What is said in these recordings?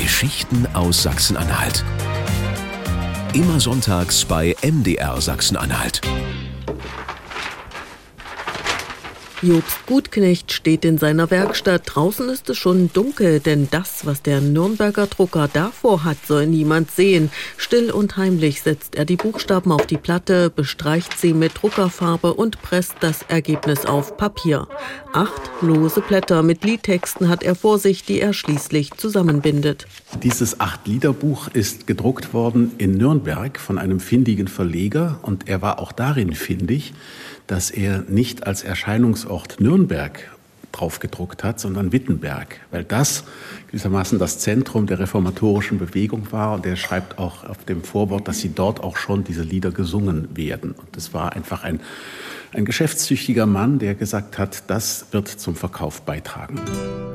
Geschichten aus Sachsen-Anhalt. Immer sonntags bei MDR Sachsen-Anhalt. Jobst Gutknecht steht in seiner Werkstatt. Draußen ist es schon dunkel, denn das, was der Nürnberger Drucker davor hat, soll niemand sehen. Still und heimlich setzt er die Buchstaben auf die Platte, bestreicht sie mit Druckerfarbe und presst das Ergebnis auf Papier. Acht lose Blätter mit Liedtexten hat er vor sich, die er schließlich zusammenbindet. Dieses Acht-Lieder-Buch ist gedruckt worden in Nürnberg von einem findigen Verleger und er war auch darin findig, dass er nicht als Erscheinungsort Nürnberg draufgedruckt hat, sondern Wittenberg, weil das gewissermaßen das Zentrum der reformatorischen Bewegung war. Und er schreibt auch auf dem Vorwort, dass sie dort auch schon diese Lieder gesungen werden. Und das war einfach ein, ein geschäftstüchtiger Mann, der gesagt hat, das wird zum Verkauf beitragen.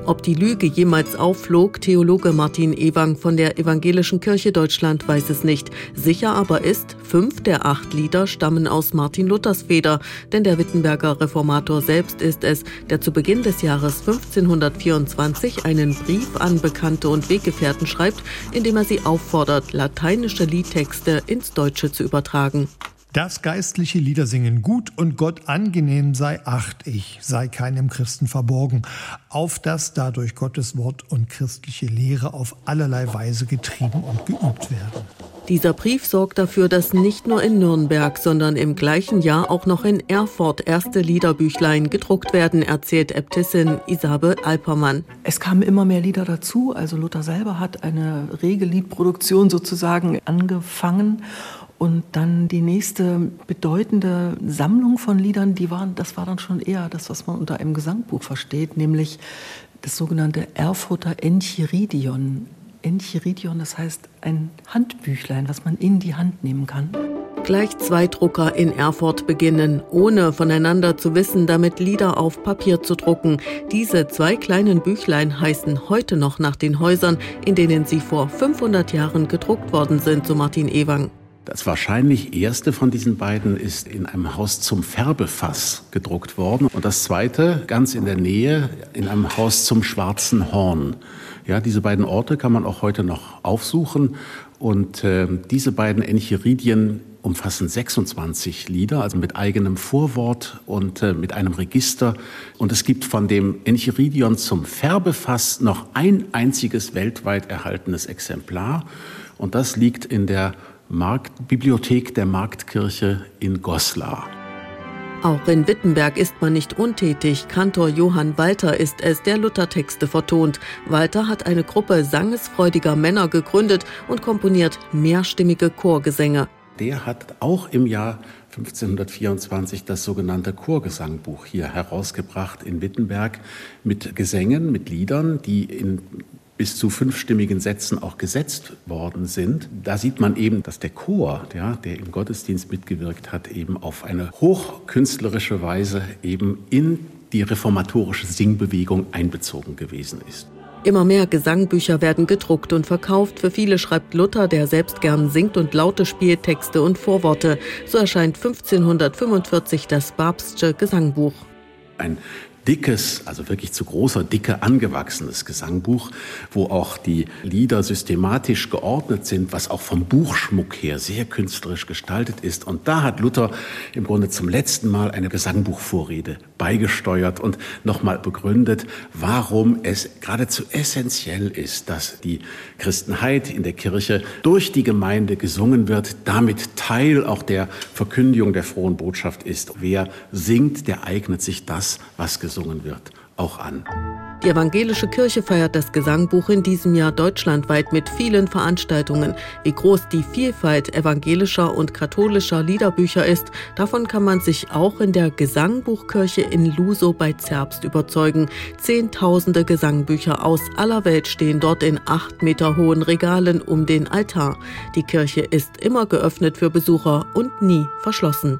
Ob die Lüge jemals aufflog, Theologe Martin Ewang von der Evangelischen Kirche Deutschland weiß es nicht. Sicher aber ist, fünf der acht Lieder stammen aus Martin Luthers Feder, denn der Wittenberger Reformator selbst ist es, der zu Beginn des Jahres 1524 einen Brief an Bekannte und Weggefährten schreibt, in dem er sie auffordert, lateinische Liedtexte ins Deutsche zu übertragen. Das geistliche Liedersingen gut und Gott angenehm sei, acht ich, sei keinem Christen verborgen, auf das dadurch Gottes Wort und christliche Lehre auf allerlei Weise getrieben und geübt werden. Dieser Brief sorgt dafür, dass nicht nur in Nürnberg, sondern im gleichen Jahr auch noch in Erfurt erste Liederbüchlein gedruckt werden, erzählt Äbtissin Isabel Alpermann. Es kamen immer mehr Lieder dazu. Also Luther selber hat eine rege Liedproduktion sozusagen angefangen und dann die nächste bedeutende Sammlung von Liedern, die waren, das war dann schon eher das, was man unter einem Gesangbuch versteht, nämlich das sogenannte Erfurter Enchiridion. Enchiridion, das heißt ein Handbüchlein, was man in die Hand nehmen kann. Gleich zwei Drucker in Erfurt beginnen, ohne voneinander zu wissen, damit Lieder auf Papier zu drucken. Diese zwei kleinen Büchlein heißen heute noch nach den Häusern, in denen sie vor 500 Jahren gedruckt worden sind, so Martin Ewang. Das wahrscheinlich erste von diesen beiden ist in einem Haus zum Färbefass gedruckt worden und das zweite ganz in der Nähe in einem Haus zum Schwarzen Horn. Ja, diese beiden Orte kann man auch heute noch aufsuchen und äh, diese beiden Encheridien umfassen 26 Lieder, also mit eigenem Vorwort und äh, mit einem Register. Und es gibt von dem Enchiridion zum Färbefass noch ein einziges weltweit erhaltenes Exemplar. Und das liegt in der Marktbibliothek der Marktkirche in Goslar. Auch in Wittenberg ist man nicht untätig. Kantor Johann Walter ist es, der Luthertexte vertont. Walter hat eine Gruppe sangesfreudiger Männer gegründet und komponiert mehrstimmige Chorgesänge. Der hat auch im Jahr 1524 das sogenannte Chorgesangbuch hier herausgebracht in Wittenberg mit Gesängen, mit Liedern, die in bis zu fünfstimmigen Sätzen auch gesetzt worden sind. Da sieht man eben, dass der Chor, ja, der im Gottesdienst mitgewirkt hat, eben auf eine hochkünstlerische Weise eben in die reformatorische Singbewegung einbezogen gewesen ist. Immer mehr Gesangbücher werden gedruckt und verkauft. Für viele schreibt Luther, der selbst gern singt und Laute spielt, Texte und Vorworte. So erscheint 1545 das Babstsche Gesangbuch. Ein dickes, also wirklich zu großer Dicke angewachsenes Gesangbuch, wo auch die Lieder systematisch geordnet sind, was auch vom Buchschmuck her sehr künstlerisch gestaltet ist. Und da hat Luther im Grunde zum letzten Mal eine Gesangbuchvorrede beigesteuert und nochmal begründet, warum es geradezu essentiell ist, dass die Christenheit in der Kirche durch die Gemeinde gesungen wird, damit Teil auch der Verkündigung der frohen Botschaft ist. Wer singt, der eignet sich das, was gesungen wird, auch an. Die evangelische Kirche feiert das Gesangbuch in diesem Jahr deutschlandweit mit vielen Veranstaltungen. Wie groß die Vielfalt evangelischer und katholischer Liederbücher ist, davon kann man sich auch in der Gesangbuchkirche in Luso bei Zerbst überzeugen. Zehntausende Gesangbücher aus aller Welt stehen dort in acht Meter hohen Regalen um den Altar. Die Kirche ist immer geöffnet für Besucher und nie verschlossen.